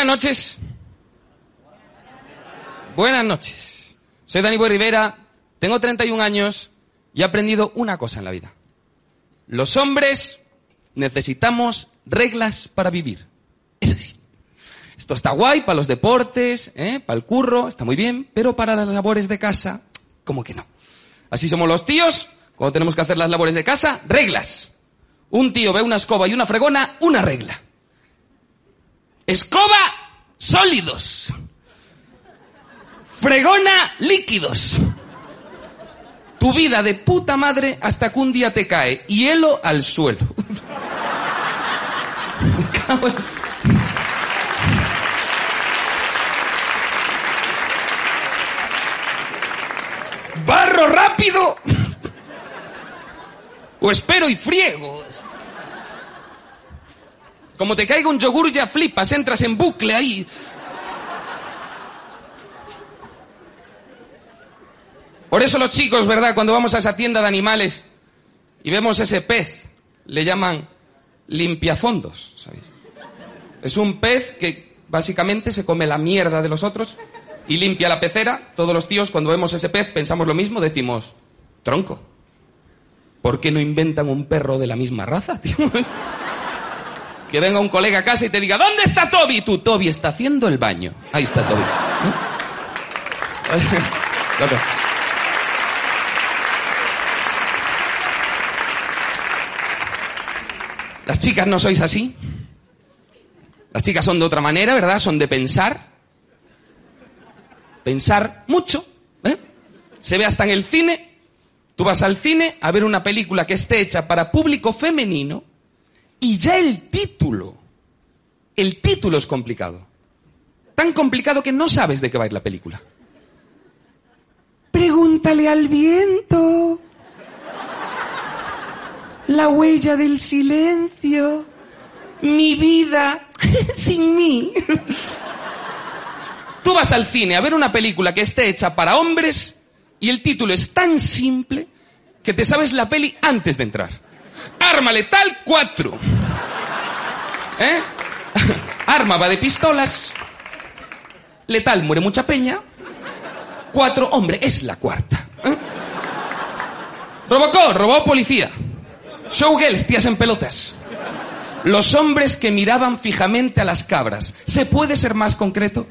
Buenas noches. Buenas noches. Soy Dani Boy Rivera, tengo 31 años y he aprendido una cosa en la vida. Los hombres necesitamos reglas para vivir. Es así. Esto está guay para los deportes, ¿eh? para el curro, está muy bien, pero para las labores de casa, como que no. Así somos los tíos, cuando tenemos que hacer las labores de casa, reglas. Un tío ve una escoba y una fregona, una regla. Escoba, sólidos. Fregona, líquidos. Tu vida de puta madre hasta que un día te cae hielo al suelo. Barro rápido. O espero y friego. Como te caiga un yogur ya flipas, entras en bucle ahí. Por eso los chicos, ¿verdad? Cuando vamos a esa tienda de animales y vemos ese pez, le llaman limpiafondos, ¿sabéis? Es un pez que básicamente se come la mierda de los otros y limpia la pecera. Todos los tíos cuando vemos ese pez pensamos lo mismo, decimos, tronco. ¿Por qué no inventan un perro de la misma raza, tío? Que venga un colega a casa y te diga, ¿dónde está Toby? Tú, Toby está haciendo el baño. Ahí está Toby. ¿Eh? Las chicas no sois así. Las chicas son de otra manera, ¿verdad? Son de pensar. Pensar mucho. ¿eh? Se ve hasta en el cine. Tú vas al cine a ver una película que esté hecha para público femenino y ya el título, el título es complicado. Tan complicado que no sabes de qué va a ir la película. Pregúntale al viento. La huella del silencio. Mi vida sin mí. Tú vas al cine a ver una película que esté hecha para hombres y el título es tan simple que te sabes la peli antes de entrar. Arma letal 4. ¿Eh? Arma va de pistolas. Letal muere mucha peña. Cuatro, hombre, es la cuarta. ¿eh? Robocó, robó policía. Showgirls, tías en pelotas. Los hombres que miraban fijamente a las cabras. ¿Se puede ser más concreto?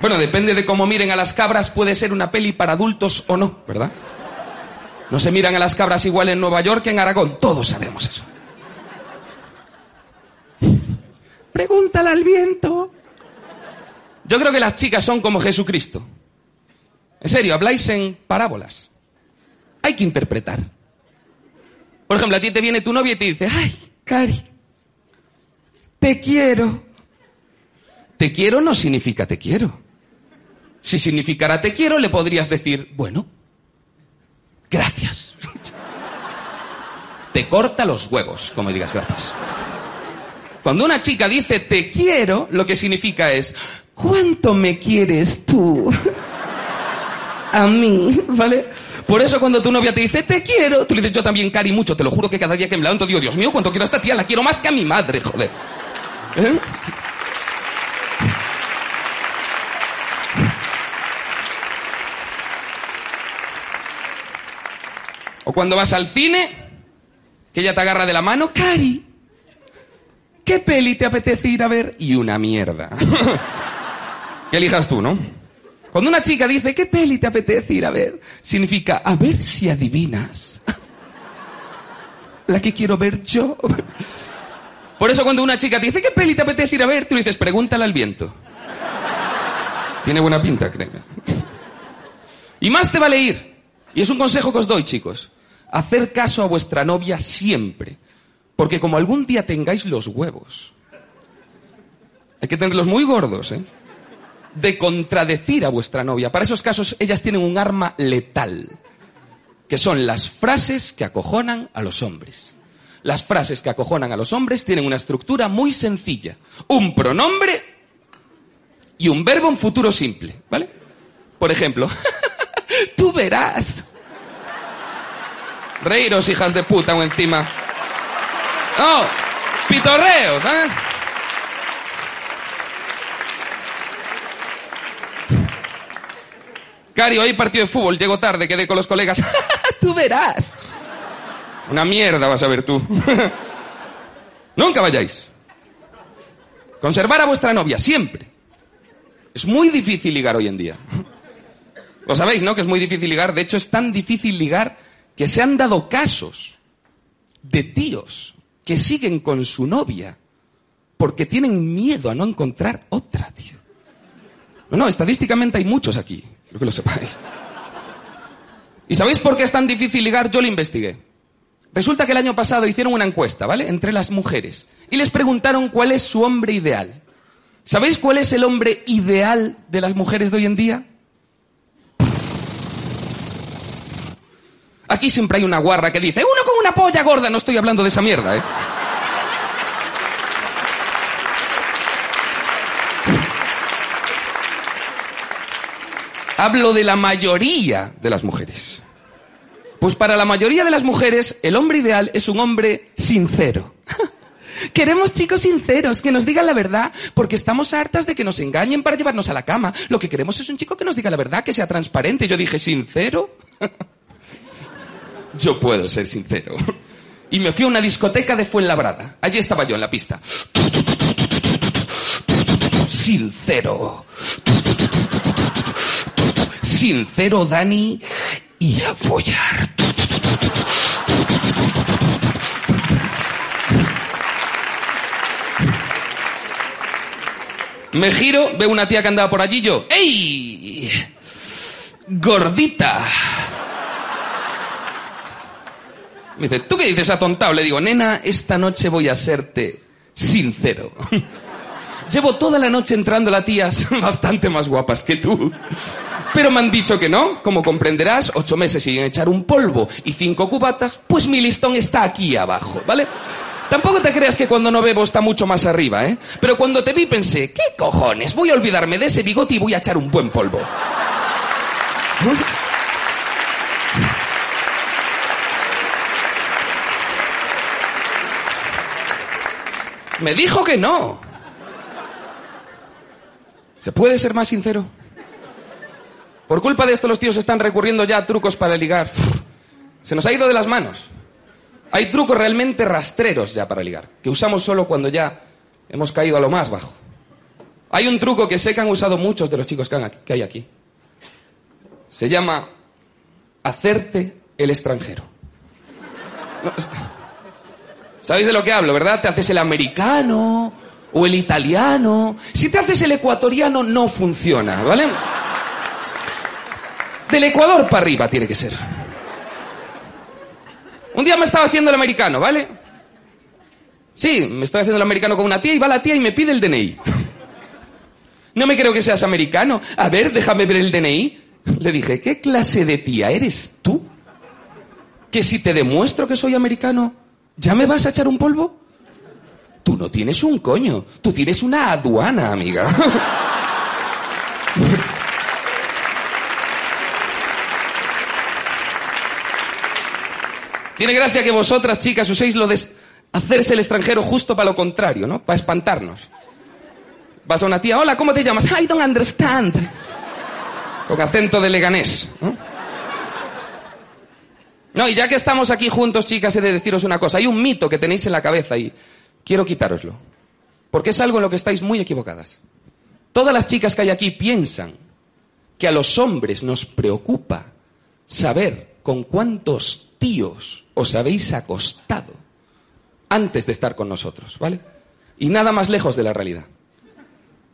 Bueno, depende de cómo miren a las cabras, puede ser una peli para adultos o no, ¿verdad? No se miran a las cabras igual en Nueva York que en Aragón, todos sabemos eso. Pregúntale al viento. Yo creo que las chicas son como Jesucristo. En serio, habláis en parábolas. Hay que interpretar. Por ejemplo, a ti te viene tu novia y te dice, ay, Cari, te quiero. Te quiero no significa te quiero. Si significara te quiero, le podrías decir, bueno, gracias. Te corta los huevos, como digas gracias. Cuando una chica dice te quiero, lo que significa es, ¿cuánto me quieres tú? A mí, ¿vale? Por eso cuando tu novia te dice te quiero, tú le dices yo también, Cari, mucho, te lo juro que cada día que me levanto digo, Dios mío, cuánto quiero a esta tía, la quiero más que a mi madre, joder. ¿Eh? Cuando vas al cine, que ella te agarra de la mano, Cari, ¿qué peli te apetece ir a ver? Y una mierda. que elijas tú, ¿no? Cuando una chica dice, ¿qué peli te apetece ir a ver? Significa, a ver si adivinas. La que quiero ver yo. Por eso cuando una chica te dice, ¿qué peli te apetece ir a ver? Tú le dices, pregúntale al viento. Tiene buena pinta, créeme. Y más te vale ir. Y es un consejo que os doy, chicos. Hacer caso a vuestra novia siempre. Porque como algún día tengáis los huevos, hay que tenerlos muy gordos, ¿eh? De contradecir a vuestra novia. Para esos casos, ellas tienen un arma letal. Que son las frases que acojonan a los hombres. Las frases que acojonan a los hombres tienen una estructura muy sencilla. Un pronombre y un verbo en futuro simple, ¿vale? Por ejemplo, tú verás. Reíros, hijas de puta, o encima. No, pitorreos, ¿sabes? Cari, hoy partido de fútbol, llego tarde, quedé con los colegas. tú verás. Una mierda vas a ver tú. Nunca vayáis. Conservar a vuestra novia, siempre. Es muy difícil ligar hoy en día. Lo sabéis, ¿no? Que es muy difícil ligar. De hecho, es tan difícil ligar que se han dado casos de tíos que siguen con su novia porque tienen miedo a no encontrar otra, tío. No, no, estadísticamente hay muchos aquí. Creo que lo sepáis. ¿Y sabéis por qué es tan difícil ligar? Yo lo investigué. Resulta que el año pasado hicieron una encuesta, ¿vale? Entre las mujeres. Y les preguntaron cuál es su hombre ideal. ¿Sabéis cuál es el hombre ideal de las mujeres de hoy en día? Aquí siempre hay una guarra que dice, uno con una polla gorda, no estoy hablando de esa mierda, ¿eh? Hablo de la mayoría de las mujeres. Pues para la mayoría de las mujeres, el hombre ideal es un hombre sincero. Queremos chicos sinceros, que nos digan la verdad, porque estamos hartas de que nos engañen para llevarnos a la cama. Lo que queremos es un chico que nos diga la verdad, que sea transparente. Yo dije, ¿sincero? yo puedo ser sincero. Y me fui a una discoteca de Fuenlabrada. Allí estaba yo en la pista. Sincero. Sincero, Dani, y a follar. Me giro, veo una tía que andaba por allí yo. ¡Ey! Gordita. Me dice, ¿tú qué dices atontado? Le digo, nena, esta noche voy a serte sincero. Llevo toda la noche entrando a tías bastante más guapas que tú. Pero me han dicho que no. Como comprenderás, ocho meses sin echar un polvo y cinco cubatas, pues mi listón está aquí abajo, ¿vale? Tampoco te creas que cuando no bebo está mucho más arriba, ¿eh? Pero cuando te vi pensé, ¿qué cojones? Voy a olvidarme de ese bigote y voy a echar un buen polvo. Me dijo que no. ¿Se puede ser más sincero? Por culpa de esto los tíos están recurriendo ya a trucos para ligar. Se nos ha ido de las manos. Hay trucos realmente rastreros ya para ligar, que usamos solo cuando ya hemos caído a lo más bajo. Hay un truco que sé que han usado muchos de los chicos que hay aquí. Se llama hacerte el extranjero. ¿Sabéis de lo que hablo, verdad? Te haces el americano o el italiano. Si te haces el ecuatoriano no funciona, ¿vale? Del Ecuador para arriba tiene que ser. Un día me estaba haciendo el americano, ¿vale? Sí, me estoy haciendo el americano con una tía y va la tía y me pide el DNI. No me creo que seas americano. A ver, déjame ver el DNI. Le dije, ¿qué clase de tía eres tú? Que si te demuestro que soy americano, ¿ya me vas a echar un polvo? Tú no tienes un coño, tú tienes una aduana, amiga. Tiene gracia que vosotras, chicas, uséis lo de hacerse el extranjero justo para lo contrario, ¿no? Para espantarnos. Vas a una tía, hola, ¿cómo te llamas? I don't understand. Con acento de leganés. No, y ya que estamos aquí juntos, chicas, he de deciros una cosa. Hay un mito que tenéis en la cabeza y quiero quitároslo. Porque es algo en lo que estáis muy equivocadas. Todas las chicas que hay aquí piensan que a los hombres nos preocupa saber con cuántos tíos os habéis acostado antes de estar con nosotros, ¿vale? Y nada más lejos de la realidad.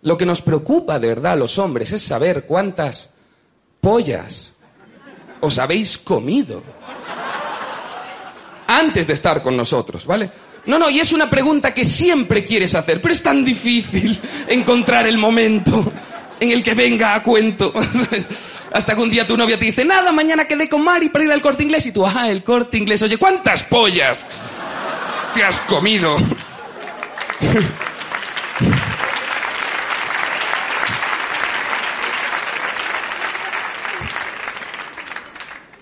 Lo que nos preocupa de verdad a los hombres es saber cuántas pollas os habéis comido antes de estar con nosotros, ¿vale? No, no, y es una pregunta que siempre quieres hacer, pero es tan difícil encontrar el momento en el que venga a cuento. Hasta que un día tu novia te dice, nada, mañana quedé con Mari para ir al corte inglés. Y tú, ah, el corte inglés. Oye, ¿cuántas pollas te has comido?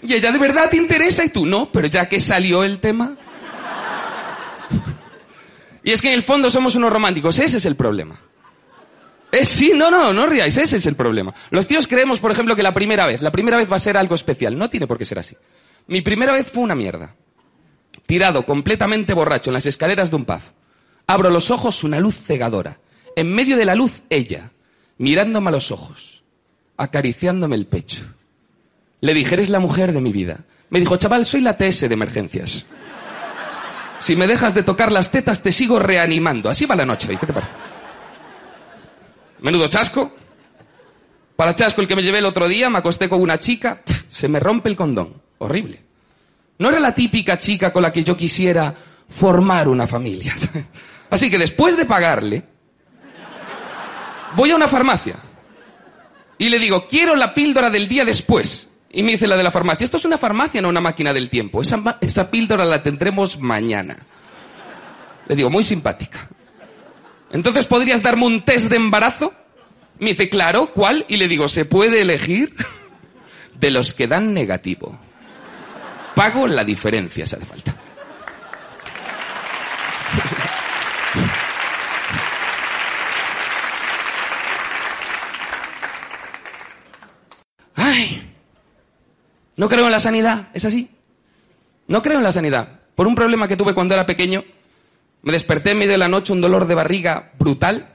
Y ella de verdad te interesa y tú no, pero ya que salió el tema. Y es que en el fondo somos unos románticos, ese es el problema. Es sí, no, no, no ríais, ese es el problema. Los tíos creemos, por ejemplo, que la primera vez, la primera vez va a ser algo especial. No tiene por qué ser así. Mi primera vez fue una mierda. Tirado completamente borracho en las escaleras de un pub. Abro los ojos, una luz cegadora. En medio de la luz, ella, mirándome a los ojos, acariciándome el pecho. Le dije, eres la mujer de mi vida. Me dijo, chaval, soy la TS de emergencias. Si me dejas de tocar las tetas, te sigo reanimando. Así va la noche. ¿Y qué te parece? Menudo chasco. Para chasco el que me llevé el otro día, me acosté con una chica, se me rompe el condón. Horrible. No era la típica chica con la que yo quisiera formar una familia. Así que después de pagarle, voy a una farmacia y le digo, quiero la píldora del día después. Y me dice la de la farmacia, esto es una farmacia, no una máquina del tiempo. Esa, píldora la tendremos mañana. Le digo, muy simpática. Entonces, ¿podrías darme un test de embarazo? Me dice, claro, ¿cuál? Y le digo, ¿se puede elegir? De los que dan negativo. Pago la diferencia, si hace falta. Ay, no creo en la sanidad, ¿es así? No creo en la sanidad. Por un problema que tuve cuando era pequeño, me desperté en medio de la noche un dolor de barriga brutal.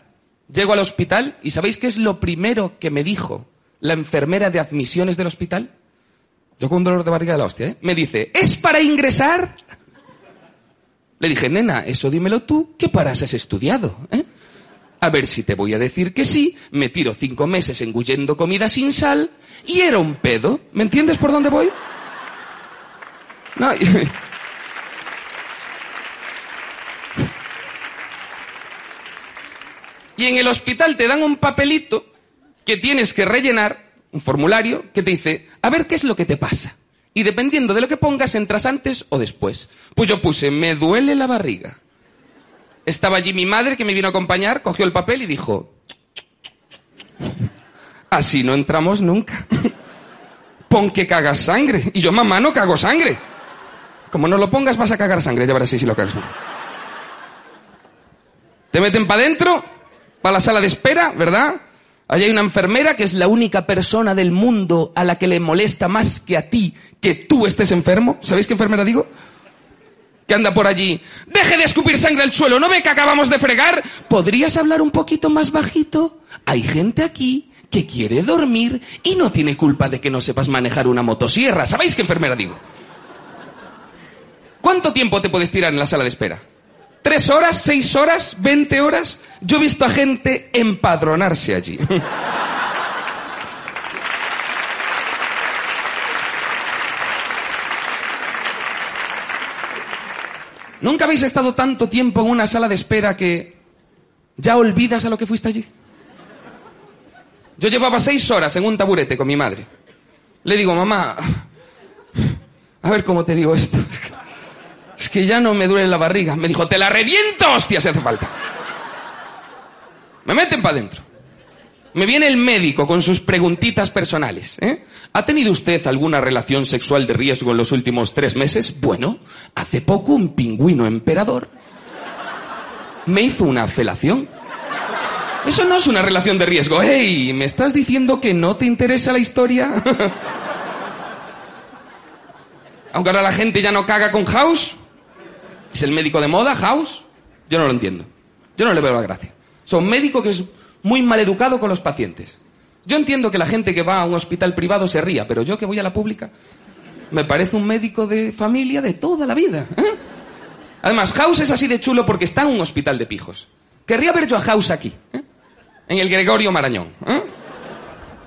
Llego al hospital y ¿sabéis qué es lo primero que me dijo la enfermera de admisiones del hospital? Yo con un dolor de barriga de la hostia, ¿eh? Me dice, ¿es para ingresar? Le dije, nena, eso dímelo tú, ¿qué paras has estudiado? ¿eh? A ver si te voy a decir que sí, me tiro cinco meses engullendo comida sin sal y era un pedo. ¿Me entiendes por dónde voy? No. Y en el hospital te dan un papelito que tienes que rellenar, un formulario que te dice, a ver qué es lo que te pasa. Y dependiendo de lo que pongas, entras antes o después. Pues yo puse, me duele la barriga. Estaba allí mi madre que me vino a acompañar, cogió el papel y dijo, así no entramos nunca. Pon que cagas sangre. Y yo, mamá, no cago sangre. Como no lo pongas, vas a cagar sangre. Ya verás si lo cagas. Te meten para adentro, para la sala de espera, ¿verdad? Allí hay una enfermera que es la única persona del mundo a la que le molesta más que a ti que tú estés enfermo. ¿Sabéis qué enfermera digo? Que anda por allí. Deje de escupir sangre al suelo, ¿no ve que acabamos de fregar? ¿Podrías hablar un poquito más bajito? Hay gente aquí que quiere dormir y no tiene culpa de que no sepas manejar una motosierra. ¿Sabéis qué enfermera digo? ¿Cuánto tiempo te puedes tirar en la sala de espera? ¿Tres horas? ¿Seis horas? ¿Veinte horas? Yo he visto a gente empadronarse allí. ¿Nunca habéis estado tanto tiempo en una sala de espera que ya olvidas a lo que fuiste allí? Yo llevaba seis horas en un taburete con mi madre. Le digo, mamá, a ver cómo te digo esto. Es que ya no me duele la barriga. Me dijo, te la reviento, hostia, si hace falta. Me meten para adentro. Me viene el médico con sus preguntitas personales. ¿eh? ¿Ha tenido usted alguna relación sexual de riesgo en los últimos tres meses? Bueno, hace poco un pingüino emperador me hizo una felación. Eso no es una relación de riesgo. ¡Hey! ¿Me estás diciendo que no te interesa la historia? Aunque ahora la gente ya no caga con House. Es el médico de moda, House. Yo no lo entiendo. Yo no le veo la gracia. Son médico que es muy maleducado con los pacientes. Yo entiendo que la gente que va a un hospital privado se ría, pero yo que voy a la pública, me parece un médico de familia de toda la vida. ¿eh? Además, House es así de chulo porque está en un hospital de pijos. Querría ver yo a House aquí, ¿eh? en el Gregorio Marañón. ¿eh?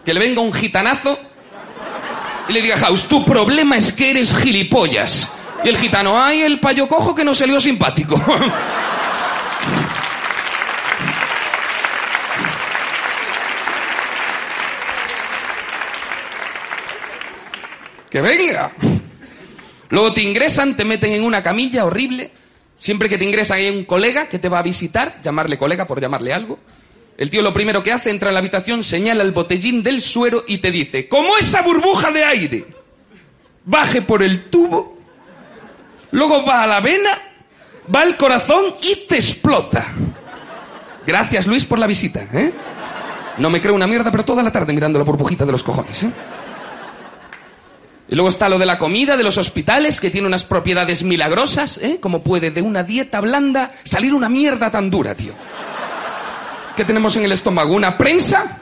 Que le venga un gitanazo y le diga, House, tu problema es que eres gilipollas. Y el gitano, ay, el payo cojo que no salió simpático. que venga. Luego te ingresan, te meten en una camilla horrible. Siempre que te ingresan hay un colega que te va a visitar, llamarle colega por llamarle algo. El tío lo primero que hace, entra en la habitación, señala el botellín del suero y te dice, como esa burbuja de aire baje por el tubo, luego va a la vena, va al corazón y te explota. Gracias Luis por la visita, ¿eh? No me creo una mierda, pero toda la tarde mirando la burbujita de los cojones, ¿eh? Y luego está lo de la comida de los hospitales, que tiene unas propiedades milagrosas, ¿eh? Como puede de una dieta blanda salir una mierda tan dura, tío. ¿Qué tenemos en el estómago? ¿Una prensa?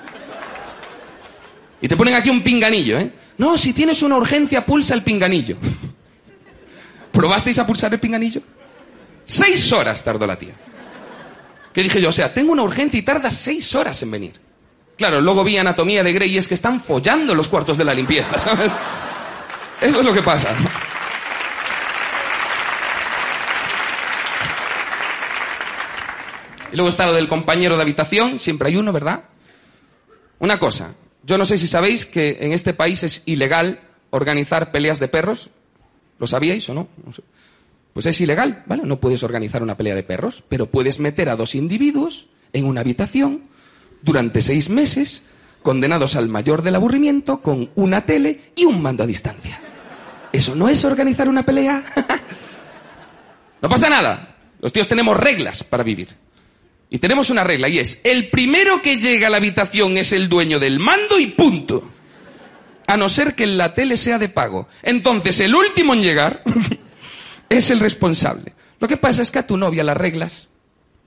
Y te ponen aquí un pinganillo, ¿eh? No, si tienes una urgencia, pulsa el pinganillo. ¿Probasteis a pulsar el pinganillo? Seis horas tardó la tía. ¿Qué dije yo? O sea, tengo una urgencia y tarda seis horas en venir. Claro, luego vi anatomía de Grey y es que están follando los cuartos de la limpieza, ¿sabes? Eso es lo que pasa. Y luego está lo del compañero de habitación, siempre hay uno, ¿verdad? Una cosa, yo no sé si sabéis que en este país es ilegal organizar peleas de perros. ¿Lo sabíais o no? Pues es ilegal, ¿vale? No puedes organizar una pelea de perros, pero puedes meter a dos individuos en una habitación durante seis meses, condenados al mayor del aburrimiento, con una tele y un mando a distancia. ¿Eso no es organizar una pelea? no pasa nada. Los tíos tenemos reglas para vivir. Y tenemos una regla y es, el primero que llega a la habitación es el dueño del mando y punto. A no ser que la tele sea de pago. Entonces, el último en llegar es el responsable. Lo que pasa es que a tu novia las reglas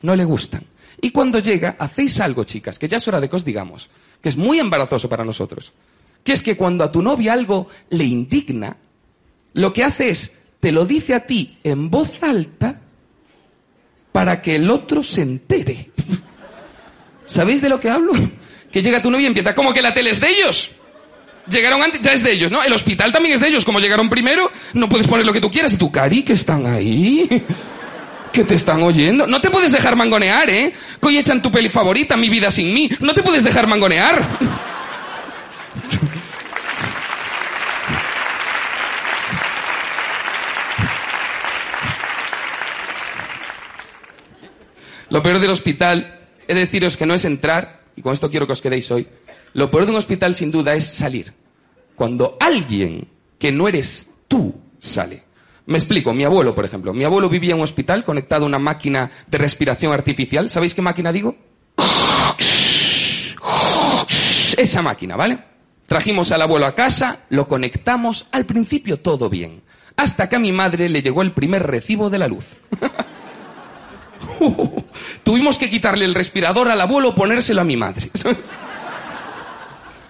no le gustan. Y cuando llega, hacéis algo, chicas, que ya es hora de que os digamos, que es muy embarazoso para nosotros. Que es que cuando a tu novia algo le indigna, lo que hace es, te lo dice a ti en voz alta para que el otro se entere. ¿Sabéis de lo que hablo? Que llega tu novia y empieza, como que la tele es de ellos. Llegaron antes, ya es de ellos, ¿no? El hospital también es de ellos. Como llegaron primero, no puedes poner lo que tú quieras. Y tu cari, que están ahí. Que te están oyendo. No te puedes dejar mangonear, ¿eh? Que hoy echan tu peli favorita, Mi vida sin mí. No te puedes dejar mangonear. Lo peor del hospital, he de deciros que no es entrar, y con esto quiero que os quedéis hoy, lo peor de un hospital sin duda es salir. Cuando alguien que no eres tú sale. Me explico, mi abuelo, por ejemplo. Mi abuelo vivía en un hospital conectado a una máquina de respiración artificial. ¿Sabéis qué máquina digo? Esa máquina, ¿vale? Trajimos al abuelo a casa, lo conectamos, al principio todo bien. Hasta que a mi madre le llegó el primer recibo de la luz. Tuvimos que quitarle el respirador al abuelo, ponérselo a mi madre.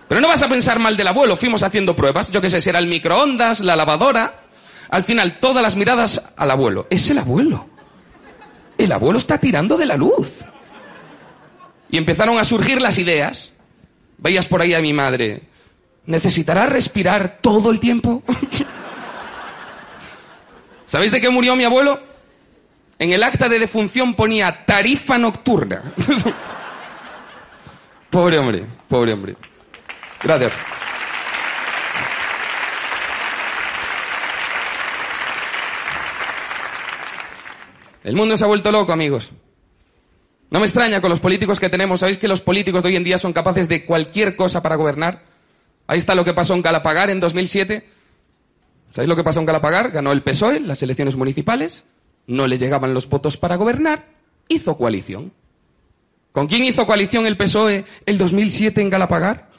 Pero no vas a pensar mal del abuelo, fuimos haciendo pruebas, yo qué sé, si era el microondas, la lavadora. Al final, todas las miradas al abuelo. Es el abuelo. El abuelo está tirando de la luz. Y empezaron a surgir las ideas. Veías por ahí a mi madre. ¿Necesitará respirar todo el tiempo? ¿Sabéis de qué murió mi abuelo? En el acta de defunción ponía tarifa nocturna. pobre hombre, pobre hombre. Gracias. El mundo se ha vuelto loco, amigos. No me extraña con los políticos que tenemos. ¿Sabéis que los políticos de hoy en día son capaces de cualquier cosa para gobernar? Ahí está lo que pasó en Galapagar en 2007. ¿Sabéis lo que pasó en Galapagar? Ganó el PSOE las elecciones municipales. No le llegaban los votos para gobernar. Hizo coalición. ¿Con quién hizo coalición el PSOE el 2007 en Galapagar?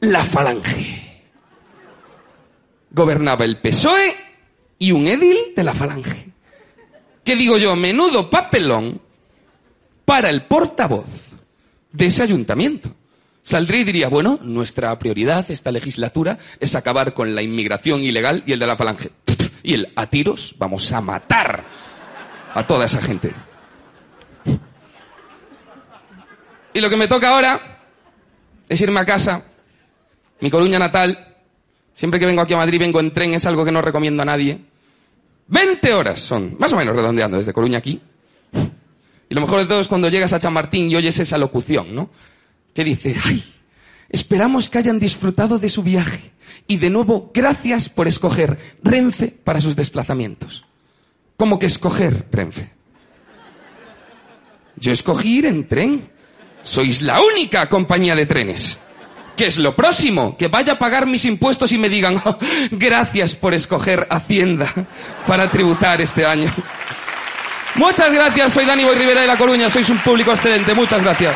La falange. gobernaba el PSOE y un edil de la Falange. ¿Qué digo yo? Menudo papelón para el portavoz de ese ayuntamiento. Saldría y diría, bueno, nuestra prioridad esta legislatura es acabar con la inmigración ilegal y el de la falange. Y el a tiros vamos a matar a toda esa gente. Y lo que me toca ahora es irme a casa, mi Coruña natal. Siempre que vengo aquí a Madrid vengo en tren, es algo que no recomiendo a nadie. 20 horas son, más o menos redondeando desde Coruña aquí. Y lo mejor de todo es cuando llegas a Chamartín y oyes esa locución, ¿no? Que dice, ay, esperamos que hayan disfrutado de su viaje. Y de nuevo, gracias por escoger Renfe para sus desplazamientos. ¿Cómo que escoger Renfe? Yo escogí ir en tren. Sois la única compañía de trenes. ¿Qué es lo próximo? Que vaya a pagar mis impuestos y me digan, "Oh, gracias por escoger Hacienda para tributar este año. Muchas gracias, soy Dani Boy Rivera de La Coruña, sois un público excelente, muchas gracias.